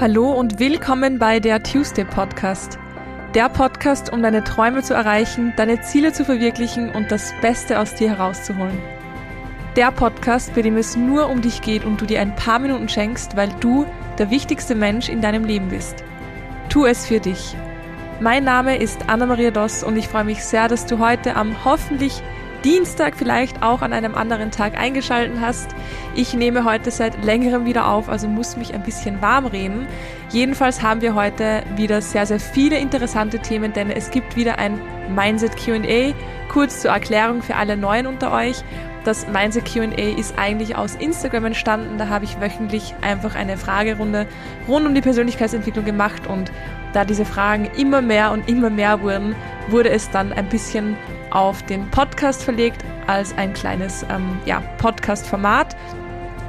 Hallo und willkommen bei der Tuesday Podcast. Der Podcast, um deine Träume zu erreichen, deine Ziele zu verwirklichen und das Beste aus dir herauszuholen. Der Podcast, bei dem es nur um dich geht und du dir ein paar Minuten schenkst, weil du der wichtigste Mensch in deinem Leben bist. Tu es für dich. Mein Name ist Anna-Maria Doss und ich freue mich sehr, dass du heute am hoffentlich Dienstag vielleicht auch an einem anderen Tag eingeschalten hast. Ich nehme heute seit längerem wieder auf, also muss mich ein bisschen warm reden. Jedenfalls haben wir heute wieder sehr, sehr viele interessante Themen, denn es gibt wieder ein Mindset QA. Kurz zur Erklärung für alle Neuen unter euch. Das Mindset QA ist eigentlich aus Instagram entstanden. Da habe ich wöchentlich einfach eine Fragerunde rund um die Persönlichkeitsentwicklung gemacht und da diese Fragen immer mehr und immer mehr wurden, wurde es dann ein bisschen auf den Podcast verlegt als ein kleines ähm, ja, Podcast-Format.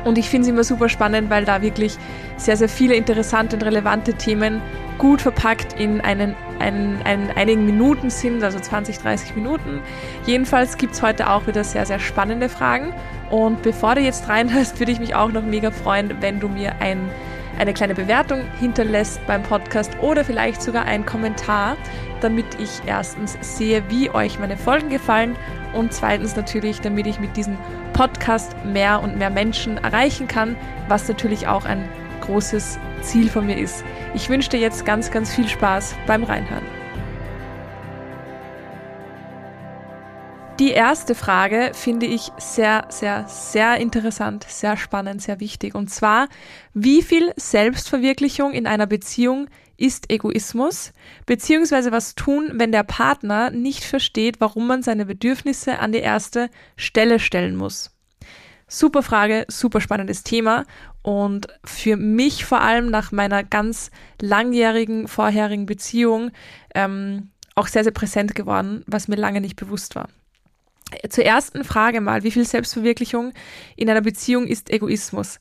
Und ich finde es immer super spannend, weil da wirklich sehr, sehr viele interessante und relevante Themen gut verpackt in einen, einen, einen einigen Minuten sind, also 20, 30 Minuten. Jedenfalls gibt es heute auch wieder sehr, sehr spannende Fragen. Und bevor du jetzt reinhörst, würde ich mich auch noch mega freuen, wenn du mir ein eine kleine Bewertung hinterlässt beim Podcast oder vielleicht sogar einen Kommentar, damit ich erstens sehe, wie euch meine Folgen gefallen und zweitens natürlich, damit ich mit diesem Podcast mehr und mehr Menschen erreichen kann, was natürlich auch ein großes Ziel von mir ist. Ich wünsche dir jetzt ganz, ganz viel Spaß beim Reinhören. Die erste Frage finde ich sehr, sehr, sehr interessant, sehr spannend, sehr wichtig. Und zwar, wie viel Selbstverwirklichung in einer Beziehung ist Egoismus? Beziehungsweise was tun, wenn der Partner nicht versteht, warum man seine Bedürfnisse an die erste Stelle stellen muss? Super Frage, super spannendes Thema und für mich vor allem nach meiner ganz langjährigen vorherigen Beziehung ähm, auch sehr, sehr präsent geworden, was mir lange nicht bewusst war. Zur ersten Frage mal, wie viel Selbstverwirklichung in einer Beziehung ist Egoismus?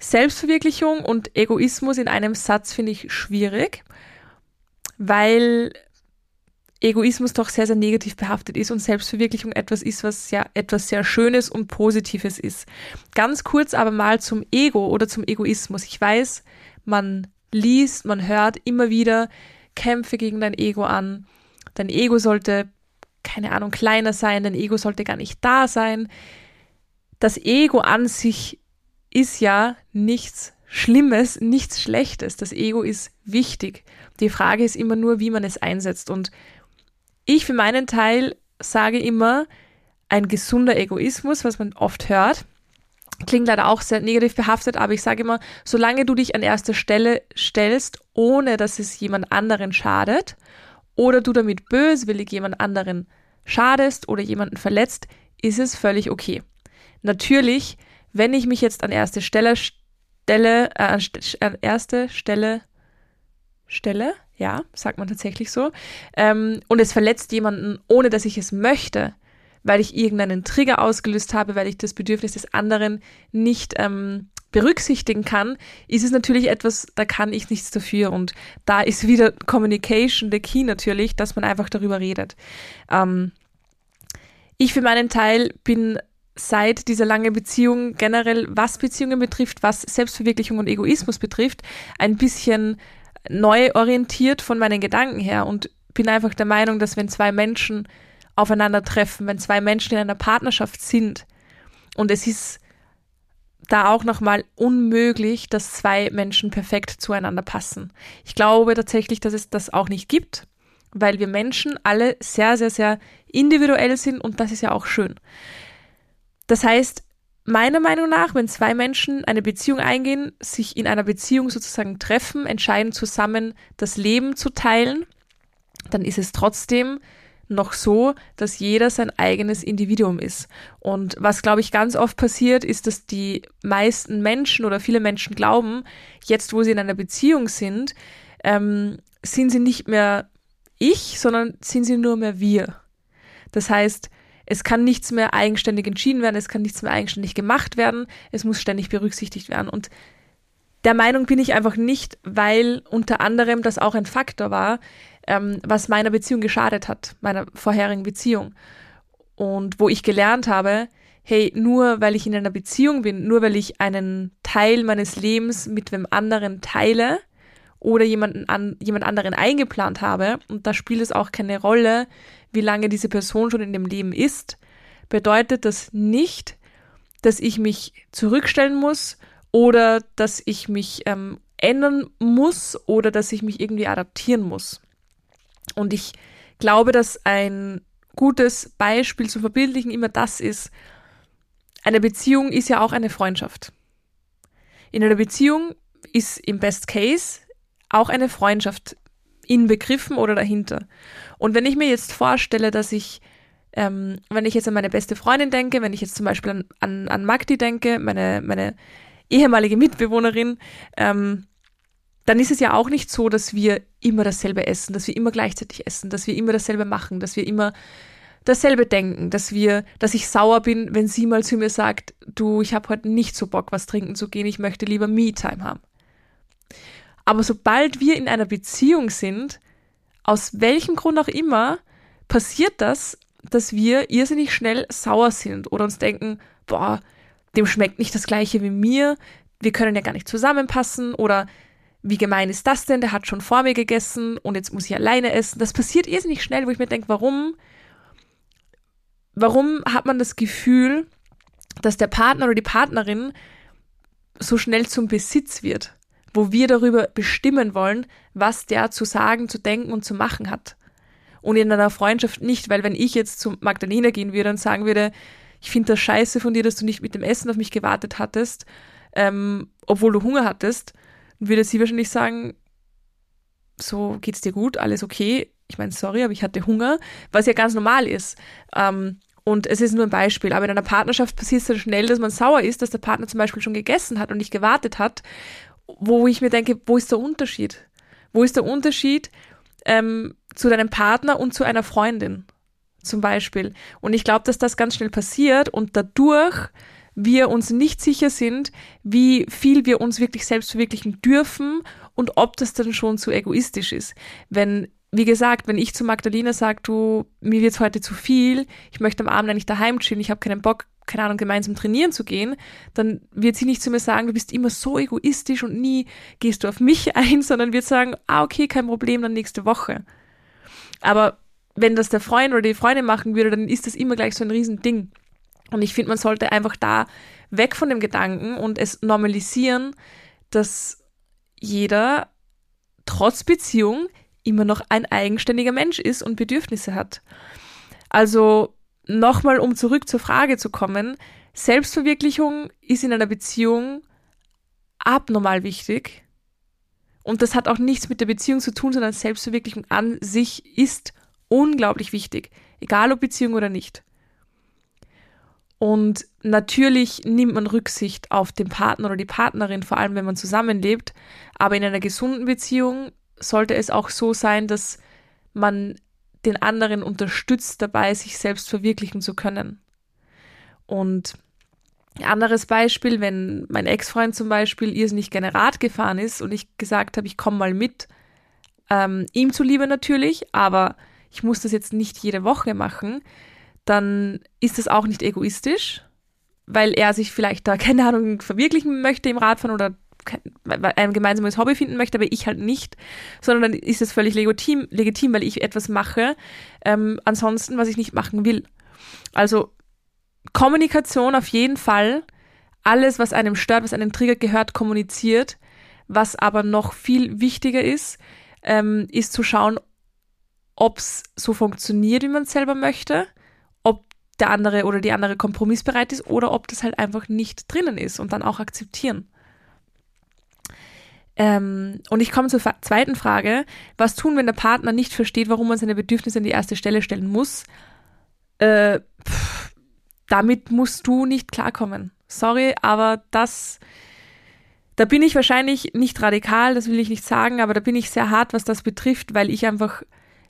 Selbstverwirklichung und Egoismus in einem Satz finde ich schwierig, weil Egoismus doch sehr, sehr negativ behaftet ist und Selbstverwirklichung etwas ist, was ja etwas sehr Schönes und Positives ist. Ganz kurz aber mal zum Ego oder zum Egoismus. Ich weiß, man liest, man hört immer wieder Kämpfe gegen dein Ego an. Dein Ego sollte keine Ahnung, kleiner sein, dein Ego sollte gar nicht da sein. Das Ego an sich ist ja nichts Schlimmes, nichts Schlechtes. Das Ego ist wichtig. Die Frage ist immer nur, wie man es einsetzt. Und ich für meinen Teil sage immer, ein gesunder Egoismus, was man oft hört, klingt leider auch sehr negativ behaftet, aber ich sage immer, solange du dich an erster Stelle stellst, ohne dass es jemand anderen schadet oder du damit böswillig jemand anderen schadest oder jemanden verletzt, ist es völlig okay. Natürlich, wenn ich mich jetzt an erste Stelle stelle, äh, an erste Stelle stelle, ja, sagt man tatsächlich so, ähm, und es verletzt jemanden, ohne dass ich es möchte, weil ich irgendeinen Trigger ausgelöst habe, weil ich das Bedürfnis des anderen nicht ähm, berücksichtigen kann, ist es natürlich etwas, da kann ich nichts dafür. Und da ist wieder Communication der Key natürlich, dass man einfach darüber redet. Ähm, ich für meinen Teil bin seit dieser langen Beziehung generell, was Beziehungen betrifft, was Selbstverwirklichung und Egoismus betrifft, ein bisschen neu orientiert von meinen Gedanken her und bin einfach der Meinung, dass wenn zwei Menschen aufeinandertreffen, wenn zwei Menschen in einer Partnerschaft sind und es ist da auch nochmal unmöglich, dass zwei Menschen perfekt zueinander passen. Ich glaube tatsächlich, dass es das auch nicht gibt, weil wir Menschen alle sehr, sehr, sehr individuell sind und das ist ja auch schön. Das heißt, meiner Meinung nach, wenn zwei Menschen eine Beziehung eingehen, sich in einer Beziehung sozusagen treffen, entscheiden zusammen das Leben zu teilen, dann ist es trotzdem noch so, dass jeder sein eigenes Individuum ist. Und was, glaube ich, ganz oft passiert, ist, dass die meisten Menschen oder viele Menschen glauben, jetzt wo sie in einer Beziehung sind, ähm, sind sie nicht mehr ich, sondern sind sie nur mehr wir. Das heißt, es kann nichts mehr eigenständig entschieden werden, es kann nichts mehr eigenständig gemacht werden, es muss ständig berücksichtigt werden. Und der Meinung bin ich einfach nicht, weil unter anderem das auch ein Faktor war, ähm, was meiner Beziehung geschadet hat, meiner vorherigen Beziehung. Und wo ich gelernt habe, hey, nur weil ich in einer Beziehung bin, nur weil ich einen Teil meines Lebens mit wem anderen teile oder jemanden an, jemand anderen eingeplant habe, und da spielt es auch keine Rolle, wie lange diese Person schon in dem Leben ist, bedeutet das nicht, dass ich mich zurückstellen muss oder dass ich mich ähm, ändern muss oder dass ich mich irgendwie adaptieren muss. Und ich glaube, dass ein gutes Beispiel zu verbildlichen immer das ist, eine Beziehung ist ja auch eine Freundschaft. In einer Beziehung ist im Best Case auch eine Freundschaft inbegriffen oder dahinter. Und wenn ich mir jetzt vorstelle, dass ich, ähm, wenn ich jetzt an meine beste Freundin denke, wenn ich jetzt zum Beispiel an, an, an Magdi denke, meine, meine ehemalige Mitbewohnerin, ähm, dann ist es ja auch nicht so, dass wir immer dasselbe essen, dass wir immer gleichzeitig essen, dass wir immer dasselbe machen, dass wir immer dasselbe denken, dass wir, dass ich sauer bin, wenn sie mal zu mir sagt, du, ich habe heute nicht so Bock, was trinken zu gehen, ich möchte lieber Me-Time haben. Aber sobald wir in einer Beziehung sind, aus welchem Grund auch immer, passiert das, dass wir irrsinnig schnell sauer sind oder uns denken, boah, dem schmeckt nicht das gleiche wie mir, wir können ja gar nicht zusammenpassen oder wie gemein ist das denn? Der hat schon vor mir gegessen und jetzt muss ich alleine essen. Das passiert irrsinnig schnell, wo ich mir denke, warum? Warum hat man das Gefühl, dass der Partner oder die Partnerin so schnell zum Besitz wird, wo wir darüber bestimmen wollen, was der zu sagen, zu denken und zu machen hat? Und in einer Freundschaft nicht, weil wenn ich jetzt zu Magdalena gehen würde und sagen würde, ich finde das scheiße von dir, dass du nicht mit dem Essen auf mich gewartet hattest, ähm, obwohl du Hunger hattest, würde sie wahrscheinlich sagen, so geht's dir gut, alles okay. Ich meine, sorry, aber ich hatte Hunger, was ja ganz normal ist. Ähm, und es ist nur ein Beispiel. Aber in einer Partnerschaft passiert es dann schnell, dass man sauer ist, dass der Partner zum Beispiel schon gegessen hat und nicht gewartet hat, wo ich mir denke, wo ist der Unterschied? Wo ist der Unterschied ähm, zu deinem Partner und zu einer Freundin zum Beispiel? Und ich glaube, dass das ganz schnell passiert und dadurch wir uns nicht sicher sind, wie viel wir uns wirklich selbst verwirklichen dürfen und ob das dann schon zu egoistisch ist. Wenn, wie gesagt, wenn ich zu Magdalena sage, du, mir wird's heute zu viel, ich möchte am Abend eigentlich daheim chillen, ich habe keinen Bock, keine Ahnung, gemeinsam trainieren zu gehen, dann wird sie nicht zu mir sagen, du bist immer so egoistisch und nie gehst du auf mich ein, sondern wird sagen, ah, okay, kein Problem, dann nächste Woche. Aber wenn das der Freund oder die Freundin machen würde, dann ist das immer gleich so ein Riesending. Und ich finde, man sollte einfach da weg von dem Gedanken und es normalisieren, dass jeder trotz Beziehung immer noch ein eigenständiger Mensch ist und Bedürfnisse hat. Also nochmal, um zurück zur Frage zu kommen, Selbstverwirklichung ist in einer Beziehung abnormal wichtig. Und das hat auch nichts mit der Beziehung zu tun, sondern Selbstverwirklichung an sich ist unglaublich wichtig, egal ob Beziehung oder nicht. Und natürlich nimmt man Rücksicht auf den Partner oder die Partnerin, vor allem wenn man zusammenlebt. Aber in einer gesunden Beziehung sollte es auch so sein, dass man den anderen unterstützt dabei, sich selbst verwirklichen zu können. Und ein anderes Beispiel, wenn mein Ex-Freund zum Beispiel irrsinnig gerne Rad gefahren ist und ich gesagt habe, ich komme mal mit, ähm, ihm zuliebe natürlich, aber ich muss das jetzt nicht jede Woche machen, dann ist das auch nicht egoistisch, weil er sich vielleicht da, keine Ahnung, verwirklichen möchte im Radfahren oder ein gemeinsames Hobby finden möchte, aber ich halt nicht, sondern dann ist es völlig legitim, legitim weil ich etwas mache, ähm, ansonsten, was ich nicht machen will. Also Kommunikation auf jeden Fall, alles, was einem stört, was einem triggert, gehört kommuniziert. Was aber noch viel wichtiger ist, ähm, ist zu schauen, ob es so funktioniert, wie man es selber möchte der andere oder die andere kompromissbereit ist oder ob das halt einfach nicht drinnen ist und dann auch akzeptieren. Ähm, und ich komme zur zweiten Frage. Was tun, wenn der Partner nicht versteht, warum man seine Bedürfnisse an die erste Stelle stellen muss? Äh, pff, damit musst du nicht klarkommen. Sorry, aber das, da bin ich wahrscheinlich nicht radikal, das will ich nicht sagen, aber da bin ich sehr hart, was das betrifft, weil ich einfach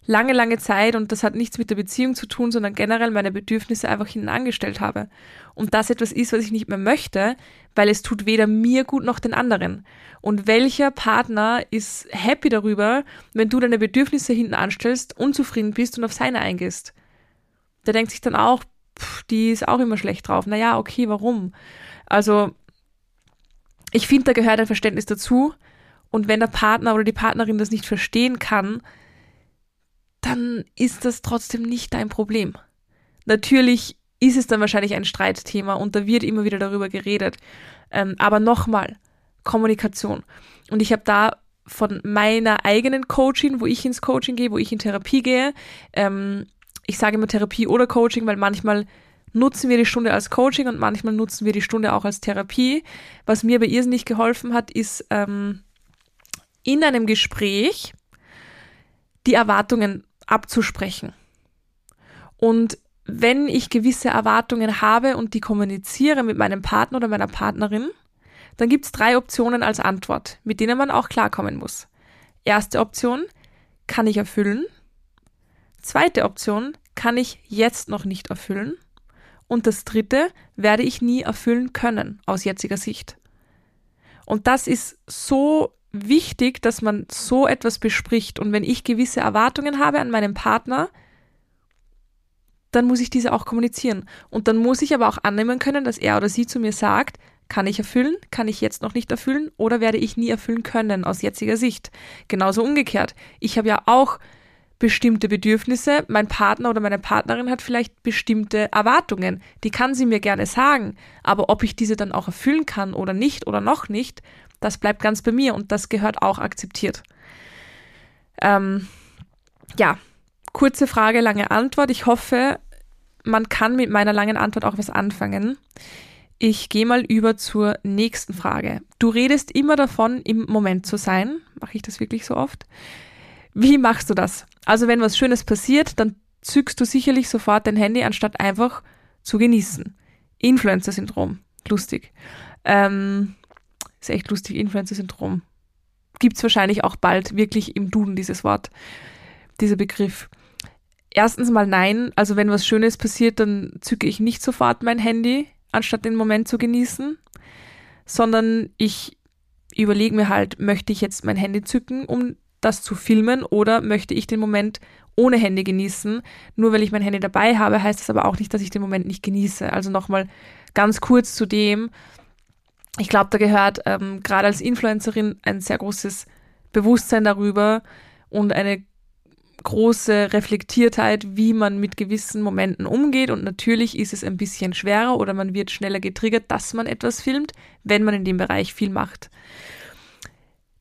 lange, lange Zeit, und das hat nichts mit der Beziehung zu tun, sondern generell meine Bedürfnisse einfach hinten angestellt habe. Und das etwas ist, was ich nicht mehr möchte, weil es tut weder mir gut noch den anderen. Und welcher Partner ist happy darüber, wenn du deine Bedürfnisse hinten anstellst, unzufrieden bist und auf seine eingehst? Der denkt sich dann auch, pff, die ist auch immer schlecht drauf. Naja, okay, warum? Also, ich finde, da gehört ein Verständnis dazu. Und wenn der Partner oder die Partnerin das nicht verstehen kann, dann ist das trotzdem nicht dein Problem. Natürlich ist es dann wahrscheinlich ein Streitthema und da wird immer wieder darüber geredet. Ähm, aber nochmal, Kommunikation. Und ich habe da von meiner eigenen Coaching, wo ich ins Coaching gehe, wo ich in Therapie gehe, ähm, ich sage immer Therapie oder Coaching, weil manchmal nutzen wir die Stunde als Coaching und manchmal nutzen wir die Stunde auch als Therapie. Was mir bei irrsinnig geholfen hat, ist ähm, in einem Gespräch die Erwartungen abzusprechen. Und wenn ich gewisse Erwartungen habe und die kommuniziere mit meinem Partner oder meiner Partnerin, dann gibt es drei Optionen als Antwort, mit denen man auch klarkommen muss. Erste Option, kann ich erfüllen. Zweite Option, kann ich jetzt noch nicht erfüllen. Und das dritte, werde ich nie erfüllen können aus jetziger Sicht. Und das ist so wichtig, dass man so etwas bespricht. Und wenn ich gewisse Erwartungen habe an meinen Partner, dann muss ich diese auch kommunizieren. Und dann muss ich aber auch annehmen können, dass er oder sie zu mir sagt, kann ich erfüllen, kann ich jetzt noch nicht erfüllen oder werde ich nie erfüllen können aus jetziger Sicht. Genauso umgekehrt. Ich habe ja auch bestimmte Bedürfnisse, mein Partner oder meine Partnerin hat vielleicht bestimmte Erwartungen, die kann sie mir gerne sagen, aber ob ich diese dann auch erfüllen kann oder nicht oder noch nicht, das bleibt ganz bei mir und das gehört auch akzeptiert. Ähm, ja, kurze Frage, lange Antwort. Ich hoffe, man kann mit meiner langen Antwort auch was anfangen. Ich gehe mal über zur nächsten Frage. Du redest immer davon, im Moment zu sein. Mache ich das wirklich so oft? Wie machst du das? Also wenn was Schönes passiert, dann zückst du sicherlich sofort dein Handy, anstatt einfach zu genießen. Influencer-Syndrom. Lustig. Ähm, ist echt lustig, Influencer-Syndrom. Gibt es wahrscheinlich auch bald wirklich im Duden dieses Wort, dieser Begriff. Erstens mal nein, also wenn was Schönes passiert, dann zücke ich nicht sofort mein Handy, anstatt den Moment zu genießen, sondern ich überlege mir halt, möchte ich jetzt mein Handy zücken, um das zu filmen oder möchte ich den Moment ohne Handy genießen? Nur weil ich mein Handy dabei habe, heißt das aber auch nicht, dass ich den Moment nicht genieße. Also nochmal ganz kurz zu dem. Ich glaube, da gehört ähm, gerade als Influencerin ein sehr großes Bewusstsein darüber und eine große Reflektiertheit, wie man mit gewissen Momenten umgeht. Und natürlich ist es ein bisschen schwerer oder man wird schneller getriggert, dass man etwas filmt, wenn man in dem Bereich viel macht.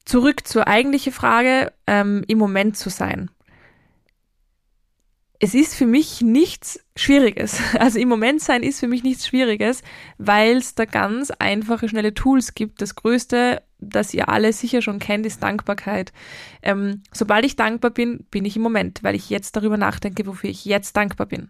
Zurück zur eigentlichen Frage, ähm, im Moment zu sein. Es ist für mich nichts Schwieriges. Also im Moment sein ist für mich nichts Schwieriges, weil es da ganz einfache, schnelle Tools gibt. Das größte, das ihr alle sicher schon kennt, ist Dankbarkeit. Ähm, sobald ich dankbar bin, bin ich im Moment, weil ich jetzt darüber nachdenke, wofür ich jetzt dankbar bin.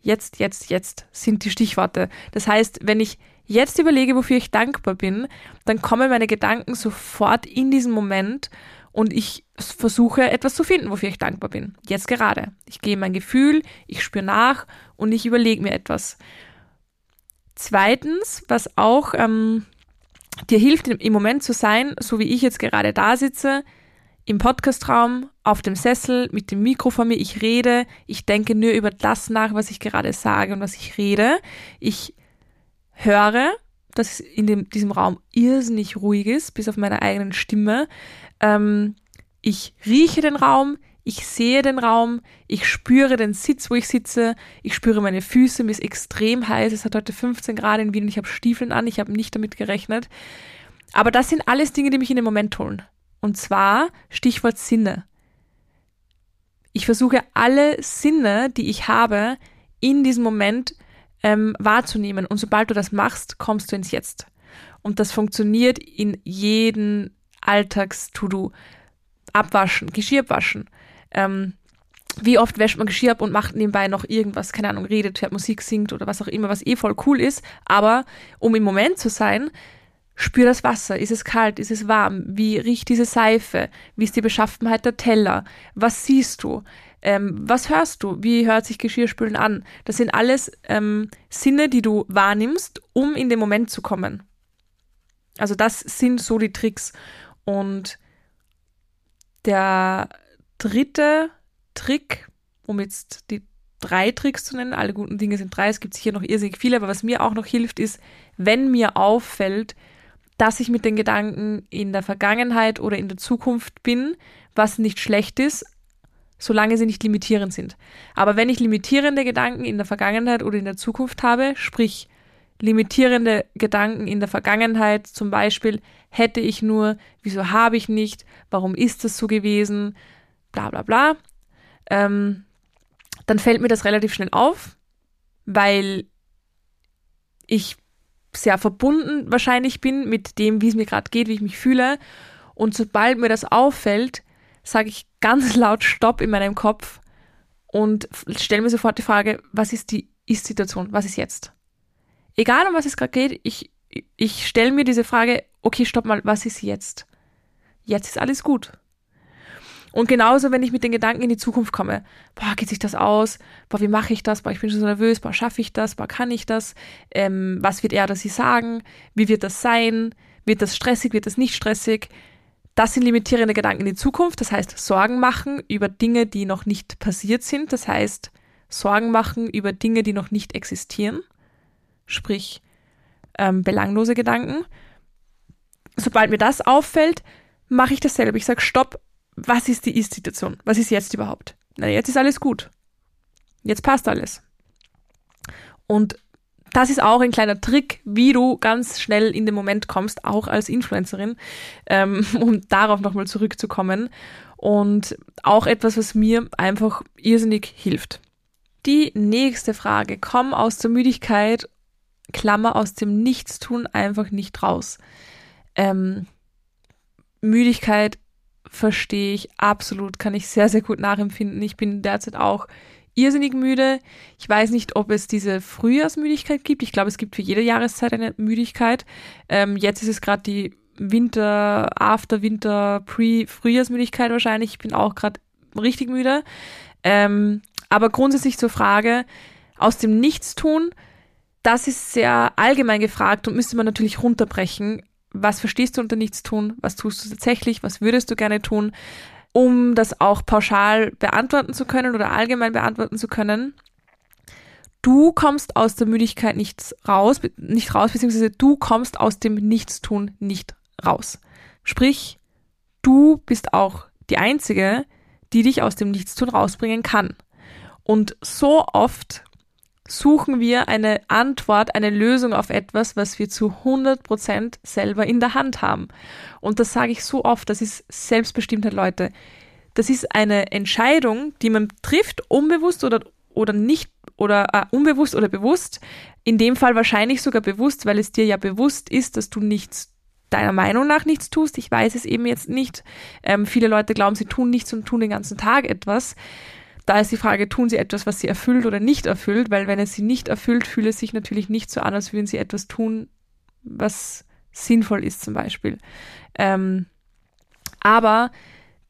Jetzt, jetzt, jetzt sind die Stichworte. Das heißt, wenn ich jetzt überlege, wofür ich dankbar bin, dann kommen meine Gedanken sofort in diesen Moment und ich versuche etwas zu finden, wofür ich dankbar bin. Jetzt gerade. Ich gehe mein Gefühl, ich spüre nach und ich überlege mir etwas. Zweitens, was auch ähm, dir hilft, im Moment zu sein, so wie ich jetzt gerade da sitze, im Podcastraum, auf dem Sessel, mit dem Mikro vor mir, ich rede, ich denke nur über das nach, was ich gerade sage und was ich rede. Ich höre, dass in dem, diesem Raum irrsinnig ruhig ist, bis auf meine eigenen Stimme. Ähm, ich rieche den Raum, ich sehe den Raum, ich spüre den Sitz, wo ich sitze, ich spüre meine Füße, mir ist extrem heiß, es hat heute 15 Grad in Wien, ich habe Stiefeln an, ich habe nicht damit gerechnet. Aber das sind alles Dinge, die mich in den Moment holen. Und zwar Stichwort Sinne. Ich versuche alle Sinne, die ich habe, in diesem Moment ähm, wahrzunehmen. Und sobald du das machst, kommst du ins Jetzt. Und das funktioniert in jedem Alltags-To-Do. Abwaschen, Geschirr waschen. Ähm, wie oft wäscht man Geschirr ab und macht nebenbei noch irgendwas, keine Ahnung, redet, hört Musik, singt oder was auch immer, was eh voll cool ist. Aber um im Moment zu sein, spür das Wasser. Ist es kalt? Ist es warm? Wie riecht diese Seife? Wie ist die Beschaffenheit der Teller? Was siehst du? Ähm, was hörst du? Wie hört sich Geschirrspülen an? Das sind alles ähm, Sinne, die du wahrnimmst, um in den Moment zu kommen. Also das sind so die Tricks. Und der dritte Trick, um jetzt die drei Tricks zu nennen. Alle guten Dinge sind drei. Es gibt sicher noch irrsinnig viele, aber was mir auch noch hilft, ist, wenn mir auffällt, dass ich mit den Gedanken in der Vergangenheit oder in der Zukunft bin, was nicht schlecht ist, solange sie nicht limitierend sind. Aber wenn ich limitierende Gedanken in der Vergangenheit oder in der Zukunft habe, sprich limitierende Gedanken in der Vergangenheit, zum Beispiel hätte ich nur, wieso habe ich nicht, warum ist das so gewesen, bla bla bla, ähm, dann fällt mir das relativ schnell auf, weil ich sehr verbunden wahrscheinlich bin mit dem, wie es mir gerade geht, wie ich mich fühle. Und sobald mir das auffällt, sage ich ganz laut Stopp in meinem Kopf und stelle mir sofort die Frage, was ist die Ist-Situation? Was ist jetzt? Egal um was es gerade geht, ich, ich stelle mir diese Frage, okay, stopp mal, was ist jetzt? Jetzt ist alles gut. Und genauso, wenn ich mit den Gedanken in die Zukunft komme, boah, geht sich das aus? Boah, wie mache ich das? Boah, ich bin schon so nervös. Boah, schaffe ich das? Boah, kann ich das? Ähm, was wird er oder sie sagen? Wie wird das sein? Wird das stressig? Wird das nicht stressig? Das sind limitierende Gedanken in die Zukunft. Das heißt, Sorgen machen über Dinge, die noch nicht passiert sind. Das heißt, Sorgen machen über Dinge, die noch nicht existieren. Sprich, ähm, belanglose Gedanken. Sobald mir das auffällt, mache ich dasselbe. Ich sage, stopp, was ist die Ist-Situation? Was ist jetzt überhaupt? Na, jetzt ist alles gut. Jetzt passt alles. Und das ist auch ein kleiner Trick, wie du ganz schnell in den Moment kommst, auch als Influencerin, ähm, um darauf nochmal zurückzukommen. Und auch etwas, was mir einfach irrsinnig hilft. Die nächste Frage. Komm aus der Müdigkeit, Klammer aus dem Nichtstun einfach nicht raus. Ähm, Müdigkeit verstehe ich absolut, kann ich sehr, sehr gut nachempfinden. Ich bin derzeit auch irrsinnig müde. Ich weiß nicht, ob es diese Frühjahrsmüdigkeit gibt. Ich glaube, es gibt für jede Jahreszeit eine Müdigkeit. Ähm, jetzt ist es gerade die Winter, After Winter, Pre Frühjahrsmüdigkeit wahrscheinlich. Ich bin auch gerade richtig müde. Ähm, aber grundsätzlich zur Frage aus dem Nichtstun, das ist sehr allgemein gefragt und müsste man natürlich runterbrechen. Was verstehst du unter Nichtstun? Was tust du tatsächlich? Was würdest du gerne tun? um das auch pauschal beantworten zu können oder allgemein beantworten zu können. Du kommst aus der Müdigkeit nicht raus, nicht raus, beziehungsweise du kommst aus dem Nichtstun nicht raus. Sprich, du bist auch die Einzige, die dich aus dem Nichtstun rausbringen kann. Und so oft suchen wir eine Antwort, eine Lösung auf etwas, was wir zu 100% selber in der Hand haben. Und das sage ich so oft, das ist Selbstbestimmtheit, Leute. Das ist eine Entscheidung, die man trifft, unbewusst oder, oder nicht, oder äh, unbewusst oder bewusst. In dem Fall wahrscheinlich sogar bewusst, weil es dir ja bewusst ist, dass du nichts deiner Meinung nach nichts tust. Ich weiß es eben jetzt nicht. Ähm, viele Leute glauben, sie tun nichts und tun den ganzen Tag etwas. Da ist die Frage, tun sie etwas, was sie erfüllt oder nicht erfüllt, weil wenn es sie nicht erfüllt, fühle es sich natürlich nicht so an, als würden sie etwas tun, was sinnvoll ist zum Beispiel. Ähm, aber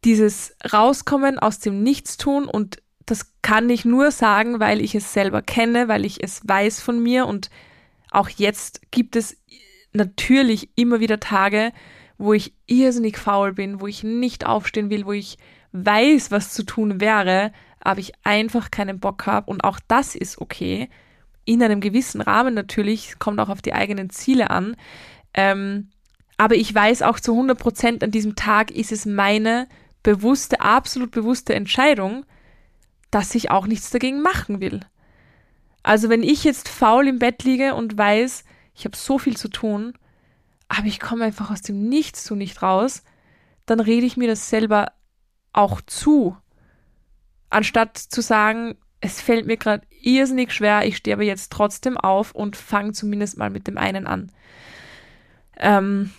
dieses Rauskommen aus dem Nichtstun und das kann ich nur sagen, weil ich es selber kenne, weil ich es weiß von mir und auch jetzt gibt es natürlich immer wieder Tage, wo ich irrsinnig faul bin, wo ich nicht aufstehen will, wo ich weiß, was zu tun wäre, aber ich einfach keinen Bock habe und auch das ist okay. In einem gewissen Rahmen natürlich, kommt auch auf die eigenen Ziele an. Ähm, aber ich weiß auch zu 100 Prozent an diesem Tag ist es meine bewusste, absolut bewusste Entscheidung, dass ich auch nichts dagegen machen will. Also wenn ich jetzt faul im Bett liege und weiß, ich habe so viel zu tun, aber ich komme einfach aus dem Nichts zu nicht raus, dann rede ich mir das selber auch zu anstatt zu sagen, es fällt mir gerade irrsinnig schwer, ich stehe aber jetzt trotzdem auf und fange zumindest mal mit dem einen an. Ähm,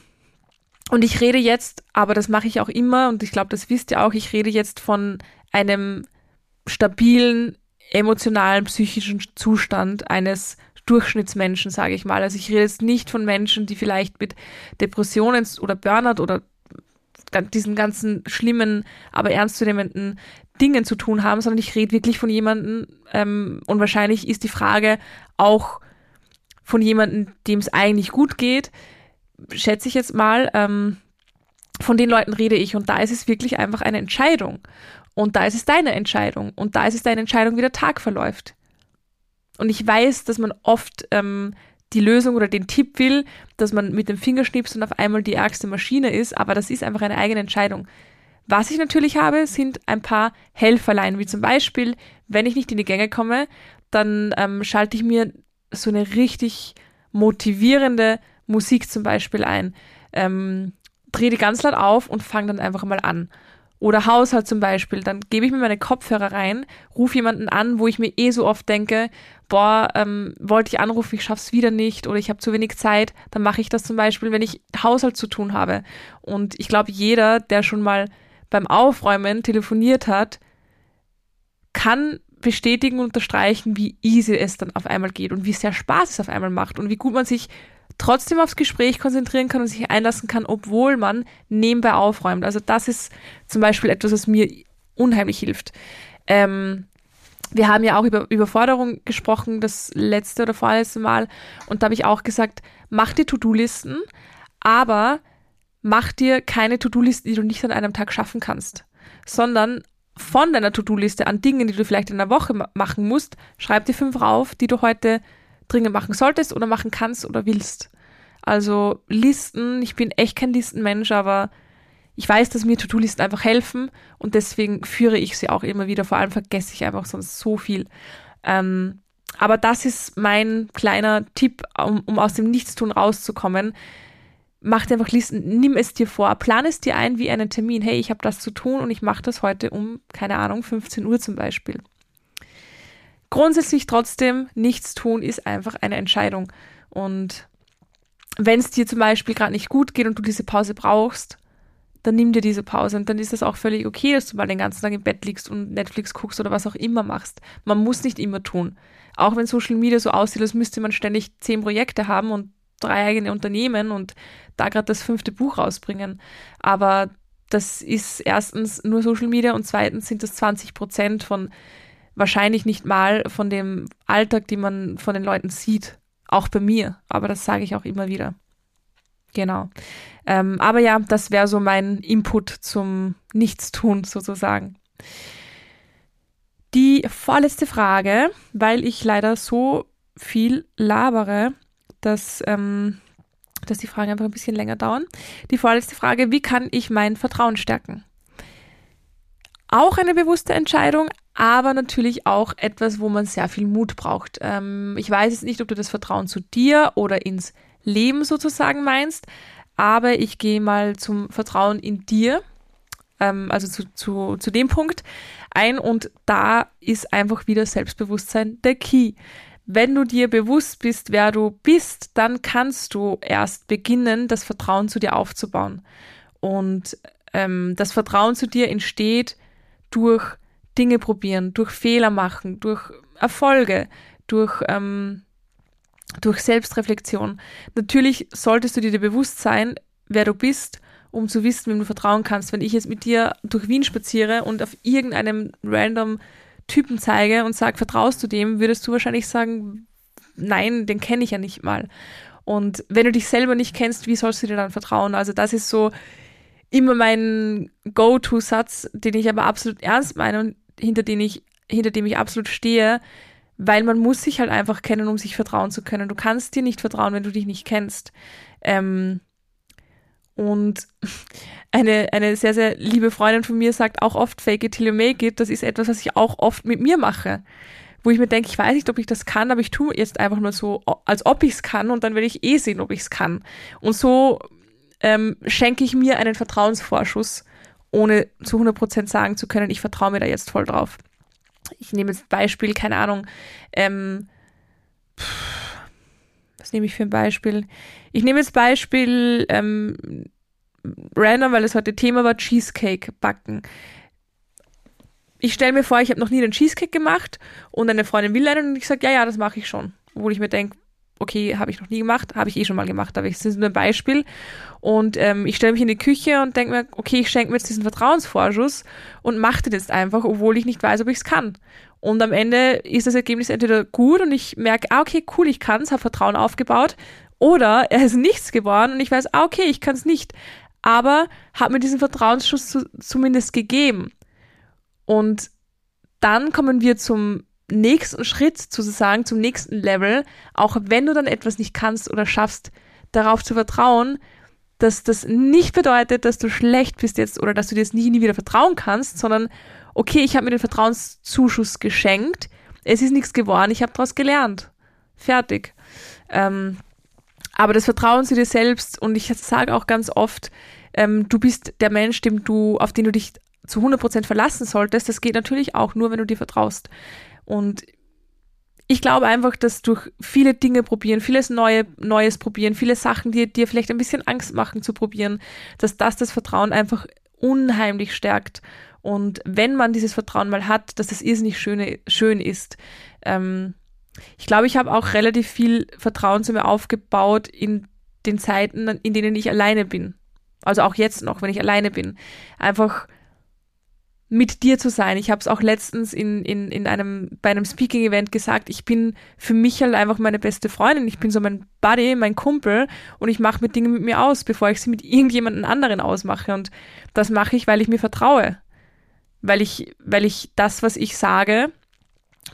und ich rede jetzt, aber das mache ich auch immer und ich glaube, das wisst ihr auch, ich rede jetzt von einem stabilen, emotionalen, psychischen Zustand eines Durchschnittsmenschen, sage ich mal. Also ich rede jetzt nicht von Menschen, die vielleicht mit Depressionen oder Burnout oder diesen ganzen schlimmen, aber ernstzunehmenden Dingen zu tun haben, sondern ich rede wirklich von jemandem ähm, und wahrscheinlich ist die Frage auch von jemandem, dem es eigentlich gut geht, schätze ich jetzt mal, ähm, von den Leuten rede ich und da ist es wirklich einfach eine Entscheidung. Und da ist es deine Entscheidung. Und da ist es deine Entscheidung, wie der Tag verläuft. Und ich weiß, dass man oft ähm, die Lösung oder den Tipp will, dass man mit dem Finger schnippst und auf einmal die ärgste Maschine ist, aber das ist einfach eine eigene Entscheidung. Was ich natürlich habe, sind ein paar Helferlein, wie zum Beispiel, wenn ich nicht in die Gänge komme, dann ähm, schalte ich mir so eine richtig motivierende Musik zum Beispiel ein. Ähm, drehe die ganz laut auf und fange dann einfach mal an. Oder Haushalt zum Beispiel, dann gebe ich mir meine Kopfhörer rein, rufe jemanden an, wo ich mir eh so oft denke, boah, ähm, wollte ich anrufen, ich schaff's wieder nicht oder ich habe zu wenig Zeit, dann mache ich das zum Beispiel, wenn ich Haushalt zu tun habe. Und ich glaube, jeder, der schon mal beim Aufräumen telefoniert hat, kann bestätigen und unterstreichen, wie easy es dann auf einmal geht und wie sehr Spaß es auf einmal macht und wie gut man sich trotzdem aufs Gespräch konzentrieren kann und sich einlassen kann, obwohl man nebenbei aufräumt. Also das ist zum Beispiel etwas, was mir unheimlich hilft. Ähm, wir haben ja auch über Überforderung gesprochen, das letzte oder vorletzte Mal. Und da habe ich auch gesagt, mach dir To-Do-Listen, aber mach dir keine To-Do-Listen, die du nicht an einem Tag schaffen kannst, sondern von deiner To-Do-Liste an Dingen, die du vielleicht in einer Woche machen musst, schreib dir fünf rauf, die du heute dringend machen solltest oder machen kannst oder willst. Also Listen, ich bin echt kein Listenmensch, aber ich weiß, dass mir To-Do-Listen einfach helfen und deswegen führe ich sie auch immer wieder. Vor allem vergesse ich einfach sonst so viel. Ähm, aber das ist mein kleiner Tipp, um, um aus dem Nichtstun rauszukommen. Mach dir einfach Listen, nimm es dir vor, plan es dir ein wie einen Termin. Hey, ich habe das zu tun und ich mache das heute um, keine Ahnung, 15 Uhr zum Beispiel. Grundsätzlich trotzdem, nichts tun ist einfach eine Entscheidung. Und wenn es dir zum Beispiel gerade nicht gut geht und du diese Pause brauchst, dann nimm dir diese Pause und dann ist das auch völlig okay, dass du mal den ganzen Tag im Bett liegst und Netflix guckst oder was auch immer machst. Man muss nicht immer tun. Auch wenn Social Media so aussieht, als müsste man ständig zehn Projekte haben und drei eigene Unternehmen und da gerade das fünfte Buch rausbringen. Aber das ist erstens nur Social Media und zweitens sind das 20 Prozent von wahrscheinlich nicht mal von dem Alltag, die man von den Leuten sieht. Auch bei mir. Aber das sage ich auch immer wieder. Genau. Ähm, aber ja, das wäre so mein Input zum Nichtstun sozusagen. Die vorletzte Frage, weil ich leider so viel labere, dass, ähm, dass die Fragen einfach ein bisschen länger dauern. Die vorletzte Frage, wie kann ich mein Vertrauen stärken? Auch eine bewusste Entscheidung, aber natürlich auch etwas, wo man sehr viel Mut braucht. Ähm, ich weiß jetzt nicht, ob du das Vertrauen zu dir oder ins Leben sozusagen meinst, aber ich gehe mal zum Vertrauen in dir, ähm, also zu, zu, zu dem Punkt ein und da ist einfach wieder Selbstbewusstsein der Key. Wenn du dir bewusst bist, wer du bist, dann kannst du erst beginnen, das Vertrauen zu dir aufzubauen. Und ähm, das Vertrauen zu dir entsteht durch Dinge probieren, durch Fehler machen, durch Erfolge, durch, ähm, durch Selbstreflexion. Natürlich solltest du dir bewusst sein, wer du bist, um zu wissen, wem du vertrauen kannst. Wenn ich jetzt mit dir durch Wien spaziere und auf irgendeinem random Typen zeige und sage, vertraust du dem, würdest du wahrscheinlich sagen, nein, den kenne ich ja nicht mal. Und wenn du dich selber nicht kennst, wie sollst du dir dann vertrauen? Also das ist so immer mein Go-To-Satz, den ich aber absolut ernst meine und hinter dem ich, hinter dem ich absolut stehe, weil man muss sich halt einfach kennen, um sich vertrauen zu können. Du kannst dir nicht vertrauen, wenn du dich nicht kennst. Ähm, und eine, eine sehr, sehr liebe Freundin von mir sagt auch oft, fake it till you make it. Das ist etwas, was ich auch oft mit mir mache. Wo ich mir denke, ich weiß nicht, ob ich das kann, aber ich tue jetzt einfach nur so, als ob ich es kann und dann werde ich eh sehen, ob ich es kann. Und so ähm, schenke ich mir einen Vertrauensvorschuss ohne zu 100% sagen zu können, ich vertraue mir da jetzt voll drauf. Ich nehme jetzt Beispiel, keine Ahnung, ähm, was nehme ich für ein Beispiel? Ich nehme jetzt Beispiel ähm, random, weil es heute Thema war, Cheesecake backen. Ich stelle mir vor, ich habe noch nie einen Cheesecake gemacht und eine Freundin will einen und ich sage, ja, ja, das mache ich schon. Obwohl ich mir denke, okay, habe ich noch nie gemacht, habe ich eh schon mal gemacht, aber es ist nur ein Beispiel. Und ähm, ich stelle mich in die Küche und denke mir, okay, ich schenke mir jetzt diesen Vertrauensvorschuss und mache das jetzt einfach, obwohl ich nicht weiß, ob ich es kann. Und am Ende ist das Ergebnis entweder gut und ich merke, ah, okay, cool, ich kann es, habe Vertrauen aufgebaut, oder er ist nichts geworden und ich weiß, ah, okay, ich kann es nicht. Aber habe mir diesen Vertrauensschuss zu, zumindest gegeben. Und dann kommen wir zum nächsten Schritt, sozusagen zum nächsten Level, auch wenn du dann etwas nicht kannst oder schaffst, darauf zu vertrauen, dass das nicht bedeutet, dass du schlecht bist jetzt oder dass du dir jetzt nie, nie wieder vertrauen kannst, sondern okay, ich habe mir den Vertrauenszuschuss geschenkt, es ist nichts geworden, ich habe daraus gelernt. Fertig. Ähm, aber das Vertrauen zu dir selbst und ich sage auch ganz oft, ähm, du bist der Mensch, dem du, auf den du dich zu 100% verlassen solltest, das geht natürlich auch nur, wenn du dir vertraust. Und ich glaube einfach, dass durch viele Dinge probieren, vieles Neue, Neues probieren, viele Sachen, die dir vielleicht ein bisschen Angst machen zu probieren, dass das das Vertrauen einfach unheimlich stärkt. Und wenn man dieses Vertrauen mal hat, dass das irrsinnig schöne, schön ist. Ähm, ich glaube, ich habe auch relativ viel Vertrauen zu mir aufgebaut in den Zeiten, in denen ich alleine bin. Also auch jetzt noch, wenn ich alleine bin. Einfach mit dir zu sein. Ich habe es auch letztens in, in, in einem, bei einem Speaking-Event gesagt, ich bin für mich halt einfach meine beste Freundin. Ich bin so mein Buddy, mein Kumpel und ich mache mir Dinge mit mir aus, bevor ich sie mit irgendjemandem anderen ausmache. Und das mache ich, weil ich mir vertraue. Weil ich, weil ich das, was ich sage,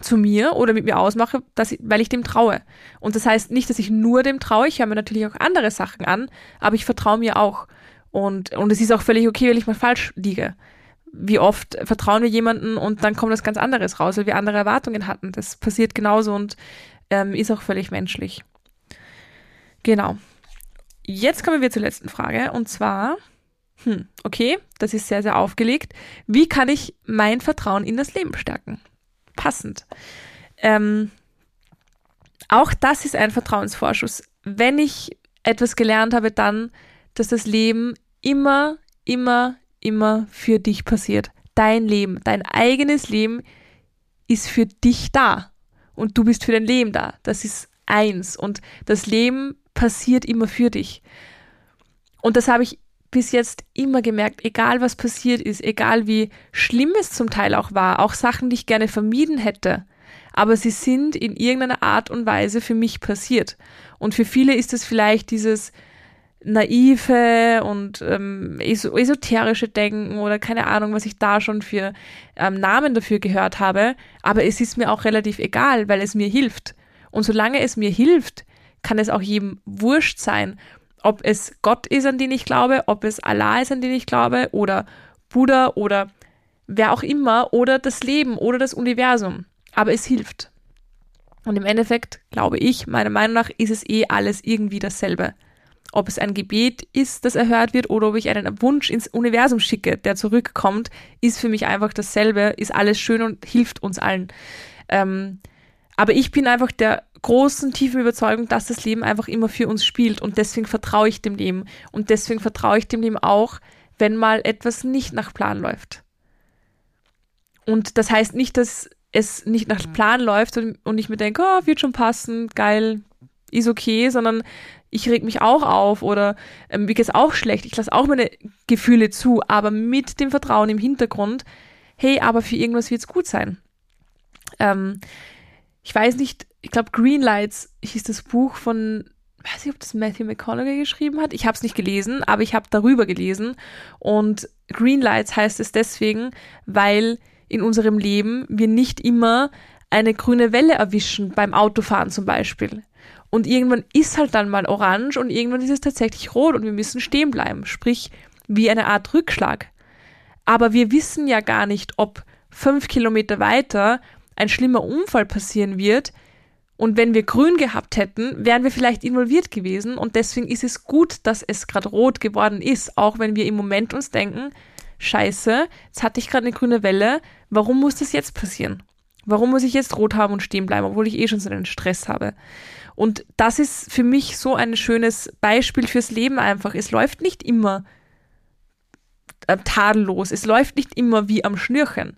zu mir oder mit mir ausmache, dass ich, weil ich dem traue. Und das heißt nicht, dass ich nur dem traue, ich höre mir natürlich auch andere Sachen an, aber ich vertraue mir auch. Und, und es ist auch völlig okay, wenn ich mal falsch liege. Wie oft vertrauen wir jemanden und dann kommt was ganz anderes raus, weil wir andere Erwartungen hatten. Das passiert genauso und ähm, ist auch völlig menschlich. Genau. Jetzt kommen wir zur letzten Frage und zwar, hm, okay, das ist sehr, sehr aufgelegt. Wie kann ich mein Vertrauen in das Leben stärken? Passend. Ähm, auch das ist ein Vertrauensvorschuss. Wenn ich etwas gelernt habe, dann dass das Leben immer, immer, immer für dich passiert. Dein Leben, dein eigenes Leben ist für dich da und du bist für dein Leben da. Das ist eins und das Leben passiert immer für dich. Und das habe ich bis jetzt immer gemerkt, egal was passiert ist, egal wie schlimm es zum Teil auch war, auch Sachen, die ich gerne vermieden hätte, aber sie sind in irgendeiner Art und Weise für mich passiert. Und für viele ist es vielleicht dieses, naive und ähm, esoterische Denken oder keine Ahnung, was ich da schon für ähm, Namen dafür gehört habe. Aber es ist mir auch relativ egal, weil es mir hilft. Und solange es mir hilft, kann es auch jedem wurscht sein, ob es Gott ist, an den ich glaube, ob es Allah ist, an den ich glaube, oder Buddha oder wer auch immer, oder das Leben oder das Universum. Aber es hilft. Und im Endeffekt, glaube ich, meiner Meinung nach, ist es eh alles irgendwie dasselbe ob es ein Gebet ist, das erhört wird, oder ob ich einen Wunsch ins Universum schicke, der zurückkommt, ist für mich einfach dasselbe, ist alles schön und hilft uns allen. Ähm, aber ich bin einfach der großen, tiefen Überzeugung, dass das Leben einfach immer für uns spielt und deswegen vertraue ich dem Leben. Und deswegen vertraue ich dem Leben auch, wenn mal etwas nicht nach Plan läuft. Und das heißt nicht, dass es nicht nach Plan läuft und, und ich mir denke, oh, wird schon passen, geil, ist okay, sondern ich reg mich auch auf oder ähm, mir geht's auch schlecht, ich lasse auch meine Gefühle zu, aber mit dem Vertrauen im Hintergrund, hey, aber für irgendwas wird's gut sein. Ähm, ich weiß nicht, ich glaube Greenlights hieß das Buch von, weiß ich, ob das Matthew McConaughey geschrieben hat. Ich habe es nicht gelesen, aber ich habe darüber gelesen. Und Greenlights heißt es deswegen, weil in unserem Leben wir nicht immer eine grüne Welle erwischen beim Autofahren zum Beispiel. Und irgendwann ist halt dann mal orange und irgendwann ist es tatsächlich rot und wir müssen stehen bleiben. Sprich, wie eine Art Rückschlag. Aber wir wissen ja gar nicht, ob fünf Kilometer weiter ein schlimmer Unfall passieren wird. Und wenn wir grün gehabt hätten, wären wir vielleicht involviert gewesen. Und deswegen ist es gut, dass es gerade rot geworden ist. Auch wenn wir im Moment uns denken, scheiße, jetzt hatte ich gerade eine grüne Welle. Warum muss das jetzt passieren? Warum muss ich jetzt rot haben und stehen bleiben, obwohl ich eh schon so einen Stress habe? Und das ist für mich so ein schönes Beispiel fürs Leben einfach. Es läuft nicht immer äh, tadellos. Es läuft nicht immer wie am Schnürchen.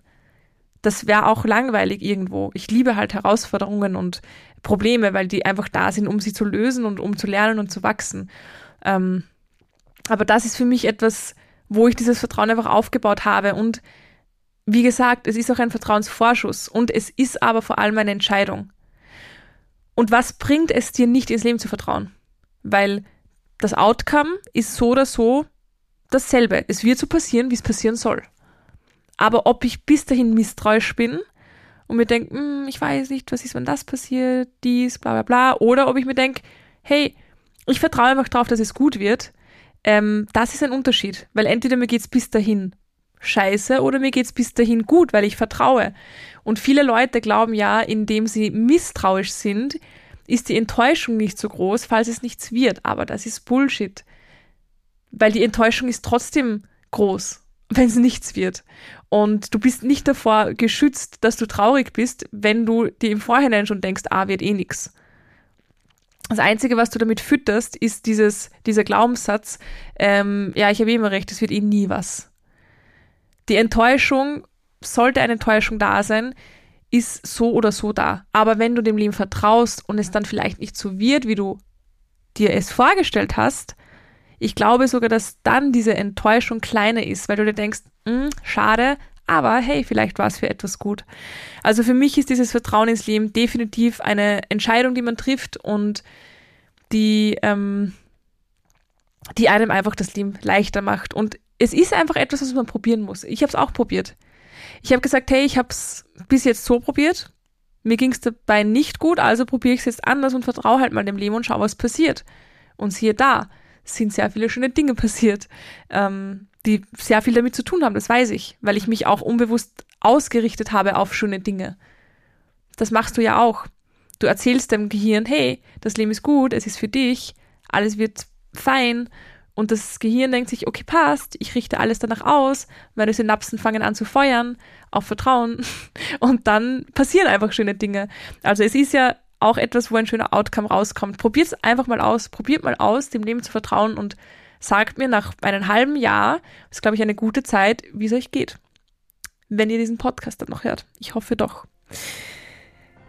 Das wäre auch langweilig irgendwo. Ich liebe halt Herausforderungen und Probleme, weil die einfach da sind, um sie zu lösen und um zu lernen und zu wachsen. Ähm, aber das ist für mich etwas, wo ich dieses Vertrauen einfach aufgebaut habe. Und wie gesagt, es ist auch ein Vertrauensvorschuss und es ist aber vor allem eine Entscheidung. Und was bringt es dir nicht ins Leben zu vertrauen? Weil das Outcome ist so oder so dasselbe. Es wird so passieren, wie es passieren soll. Aber ob ich bis dahin misstrauisch bin und mir denke, hm, ich weiß nicht, was ist, wenn das passiert, dies, bla bla bla, oder ob ich mir denke, hey, ich vertraue einfach darauf, dass es gut wird, ähm, das ist ein Unterschied. Weil entweder mir geht's bis dahin scheiße oder mir geht's bis dahin gut, weil ich vertraue. Und viele Leute glauben ja, indem sie misstrauisch sind, ist die Enttäuschung nicht so groß, falls es nichts wird. Aber das ist Bullshit. Weil die Enttäuschung ist trotzdem groß, wenn es nichts wird. Und du bist nicht davor geschützt, dass du traurig bist, wenn du dir im Vorhinein schon denkst, ah, wird eh nix. Das Einzige, was du damit fütterst, ist dieses, dieser Glaubenssatz, ähm, ja, ich habe immer recht, es wird eh nie was. Die Enttäuschung, sollte eine Enttäuschung da sein, ist so oder so da. Aber wenn du dem Leben vertraust und es dann vielleicht nicht so wird, wie du dir es vorgestellt hast, ich glaube sogar, dass dann diese Enttäuschung kleiner ist, weil du dir denkst, hm, schade, aber hey, vielleicht war es für etwas gut. Also für mich ist dieses Vertrauen ins Leben definitiv eine Entscheidung, die man trifft und die, ähm, die einem einfach das Leben leichter macht. Und es ist einfach etwas, was man probieren muss. Ich habe es auch probiert. Ich habe gesagt, hey, ich habe es bis jetzt so probiert. Mir ging es dabei nicht gut, also probiere ich es jetzt anders und vertraue halt mal dem Leben und schau, was passiert. Und siehe da, sind sehr viele schöne Dinge passiert, ähm, die sehr viel damit zu tun haben, das weiß ich, weil ich mich auch unbewusst ausgerichtet habe auf schöne Dinge. Das machst du ja auch. Du erzählst dem Gehirn, hey, das Leben ist gut, es ist für dich, alles wird fein. Und das Gehirn denkt sich, okay, passt, ich richte alles danach aus, meine Synapsen fangen an zu feuern, auf Vertrauen. Und dann passieren einfach schöne Dinge. Also es ist ja auch etwas, wo ein schöner Outcome rauskommt. Probiert es einfach mal aus, probiert mal aus, dem Leben zu vertrauen und sagt mir nach einem halben Jahr, das ist glaube ich eine gute Zeit, wie es euch geht. Wenn ihr diesen Podcast dann noch hört. Ich hoffe doch.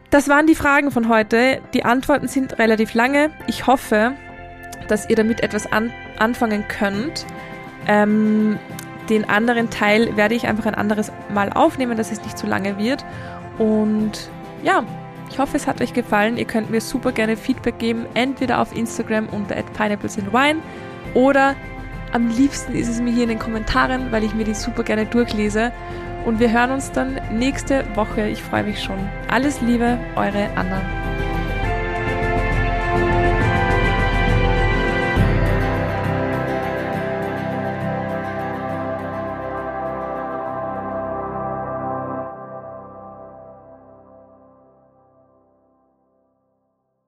Das waren die Fragen von heute. Die Antworten sind relativ lange. Ich hoffe, dass ihr damit etwas an anfangen könnt. Ähm, den anderen Teil werde ich einfach ein anderes Mal aufnehmen, dass es nicht zu lange wird. Und ja, ich hoffe, es hat euch gefallen. Ihr könnt mir super gerne Feedback geben, entweder auf Instagram unter pineapplesandwine oder am liebsten ist es mir hier in den Kommentaren, weil ich mir die super gerne durchlese. Und wir hören uns dann nächste Woche. Ich freue mich schon. Alles Liebe, eure Anna.